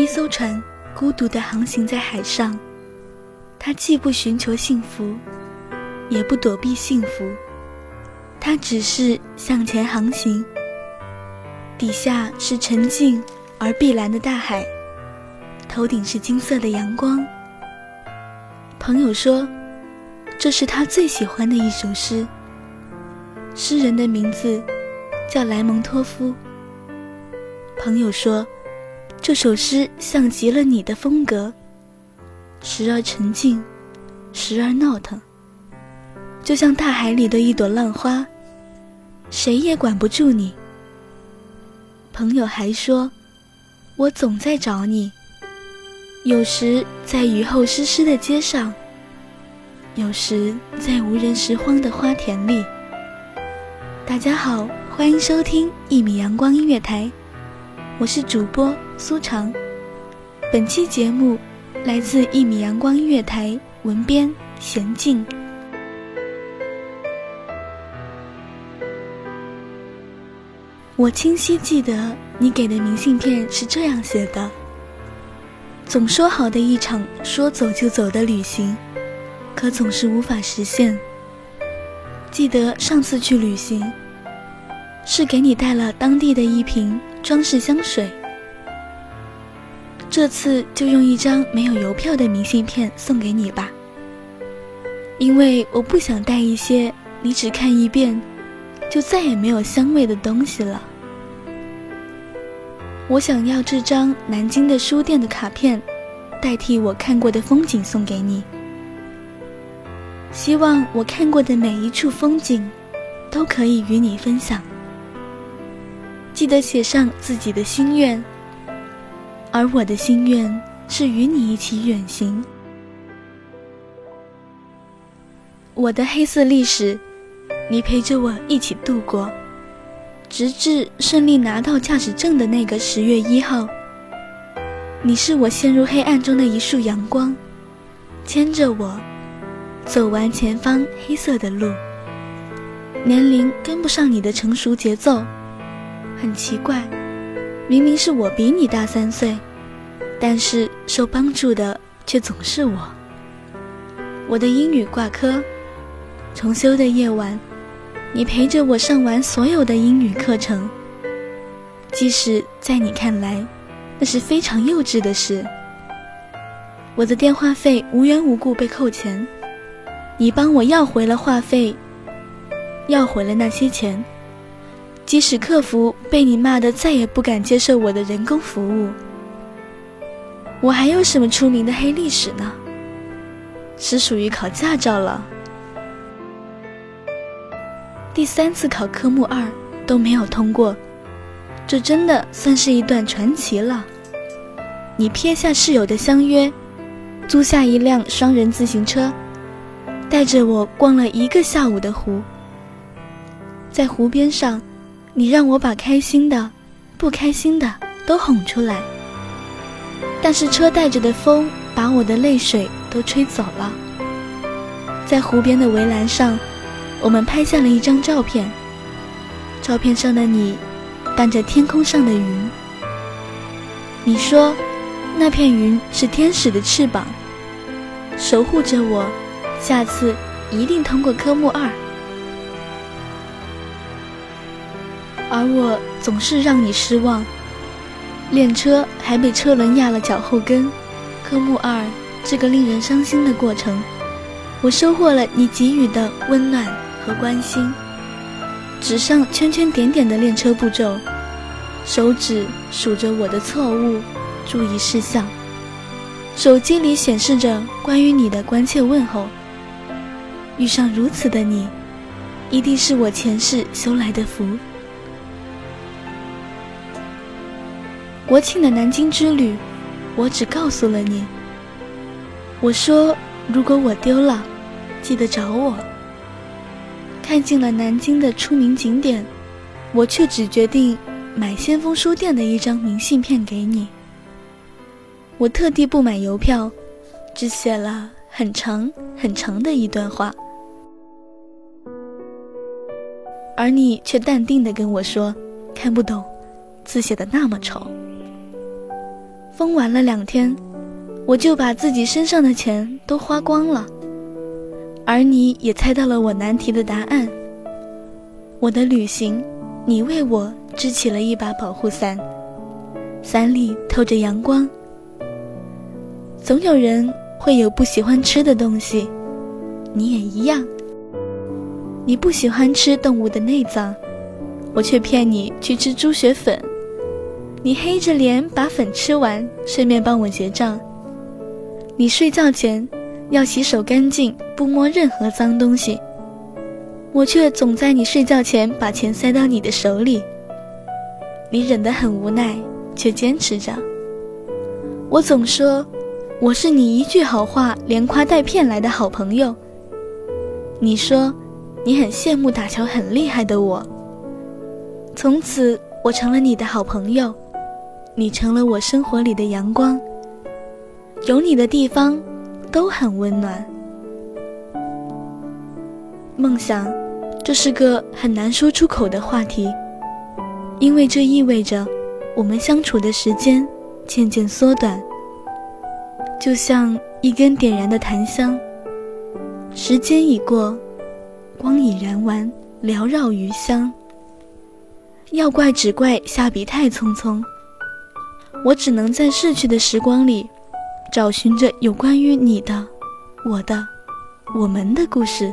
一艘船孤独地航行在海上，它既不寻求幸福，也不躲避幸福，它只是向前航行。底下是沉静而碧蓝的大海，头顶是金色的阳光。朋友说，这是他最喜欢的一首诗。诗人的名字叫莱蒙托夫。朋友说。这首诗像极了你的风格，时而沉静，时而闹腾，就像大海里的一朵浪花，谁也管不住你。朋友还说，我总在找你，有时在雨后湿湿的街上，有时在无人拾荒的花田里。大家好，欢迎收听一米阳光音乐台。我是主播苏长，本期节目来自一米阳光音乐台，文编娴静。我清晰记得你给的明信片是这样写的：总说好的一场说走就走的旅行，可总是无法实现。记得上次去旅行，是给你带了当地的一瓶。装饰香水，这次就用一张没有邮票的明信片送给你吧，因为我不想带一些你只看一遍就再也没有香味的东西了。我想要这张南京的书店的卡片，代替我看过的风景送给你。希望我看过的每一处风景，都可以与你分享。记得写上自己的心愿，而我的心愿是与你一起远行。我的黑色历史，你陪着我一起度过，直至顺利拿到驾驶证的那个十月一号。你是我陷入黑暗中的一束阳光，牵着我走完前方黑色的路。年龄跟不上你的成熟节奏。很奇怪，明明是我比你大三岁，但是受帮助的却总是我。我的英语挂科，重修的夜晚，你陪着我上完所有的英语课程。即使在你看来，那是非常幼稚的事。我的电话费无缘无故被扣钱，你帮我要回了话费，要回了那些钱。即使客服被你骂的再也不敢接受我的人工服务，我还有什么出名的黑历史呢？是属于考驾照了。第三次考科目二都没有通过，这真的算是一段传奇了。你撇下室友的相约，租下一辆双人自行车，带着我逛了一个下午的湖，在湖边上。你让我把开心的、不开心的都哄出来，但是车带着的风把我的泪水都吹走了。在湖边的围栏上，我们拍下了一张照片。照片上的你，伴着天空上的云。你说，那片云是天使的翅膀，守护着我，下次一定通过科目二。而我总是让你失望，练车还被车轮压了脚后跟。科目二这个令人伤心的过程，我收获了你给予的温暖和关心。纸上圈圈点点的练车步骤，手指数着我的错误、注意事项，手机里显示着关于你的关切问候。遇上如此的你，一定是我前世修来的福。国庆的南京之旅，我只告诉了你。我说，如果我丢了，记得找我。看尽了南京的出名景点，我却只决定买先锋书店的一张明信片给你。我特地不买邮票，只写了很长很长的一段话，而你却淡定地跟我说，看不懂，字写的那么丑。疯玩了两天，我就把自己身上的钱都花光了，而你也猜到了我难题的答案。我的旅行，你为我支起了一把保护伞，伞里透着阳光。总有人会有不喜欢吃的东西，你也一样。你不喜欢吃动物的内脏，我却骗你去吃猪血粉。你黑着脸把粉吃完，顺便帮我结账。你睡觉前要洗手干净，不摸任何脏东西。我却总在你睡觉前把钱塞到你的手里。你忍得很无奈，却坚持着。我总说我是你一句好话连夸带骗来的好朋友。你说你很羡慕打球很厉害的我。从此我成了你的好朋友。你成了我生活里的阳光，有你的地方都很温暖。梦想，这是个很难说出口的话题，因为这意味着我们相处的时间渐渐缩短，就像一根点燃的檀香。时间已过，光已燃完，缭绕余香。要怪只怪下笔太匆匆。我只能在逝去的时光里，找寻着有关于你的、我的、我们的故事。